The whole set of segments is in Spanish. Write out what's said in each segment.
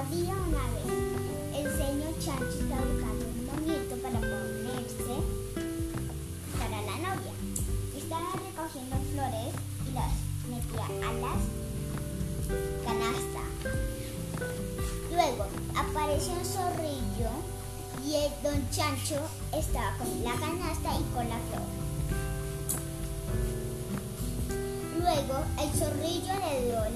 una vez el señor Chancho estaba buscando un monito para ponerse para la novia. Estaba recogiendo flores y las metía a las canastas. Luego apareció un zorrillo y el don Chancho estaba con la canasta y con la flor. Luego el zorrillo le dio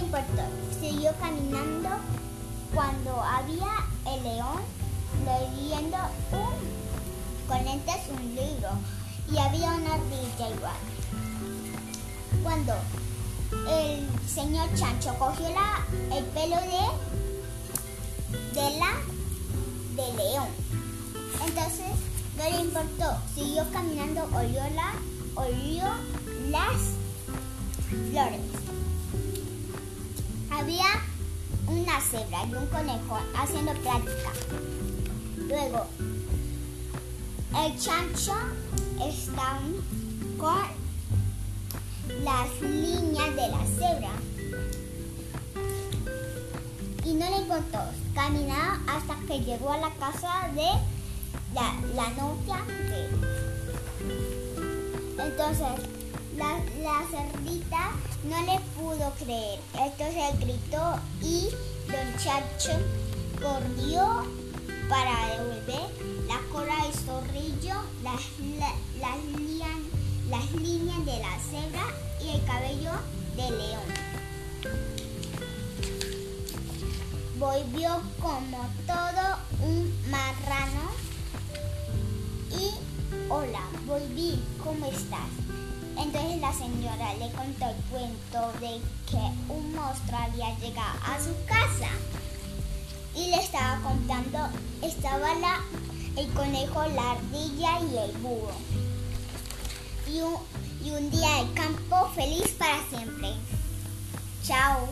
importó, siguió caminando cuando había el león leyendo un, con lentes un libro y había una ardilla igual. Cuando el señor Chancho cogió la, el pelo de, de la de león. Entonces no le importó, siguió caminando, olió, la, olió las flores. Cebra y un conejo haciendo práctica. Luego, el chancho está con las líneas de la cebra. Y no le importó, caminaba hasta que llegó a la casa de la, la novia de. Entonces, la, cerdita no le pudo creer. Entonces gritó y Don Chacho corrió para devolver la cola del zorrillo, las, la- las, las líneas de la cebra y el cabello del león. Volvió como todo un marrano y hola, volví, ¿cómo estás? Entonces la señora le contó el cuento de que un monstruo había llegado a su casa y le estaba contando, estaba la, el conejo, la ardilla y el búho. Y un, y un día de campo feliz para siempre. Chao.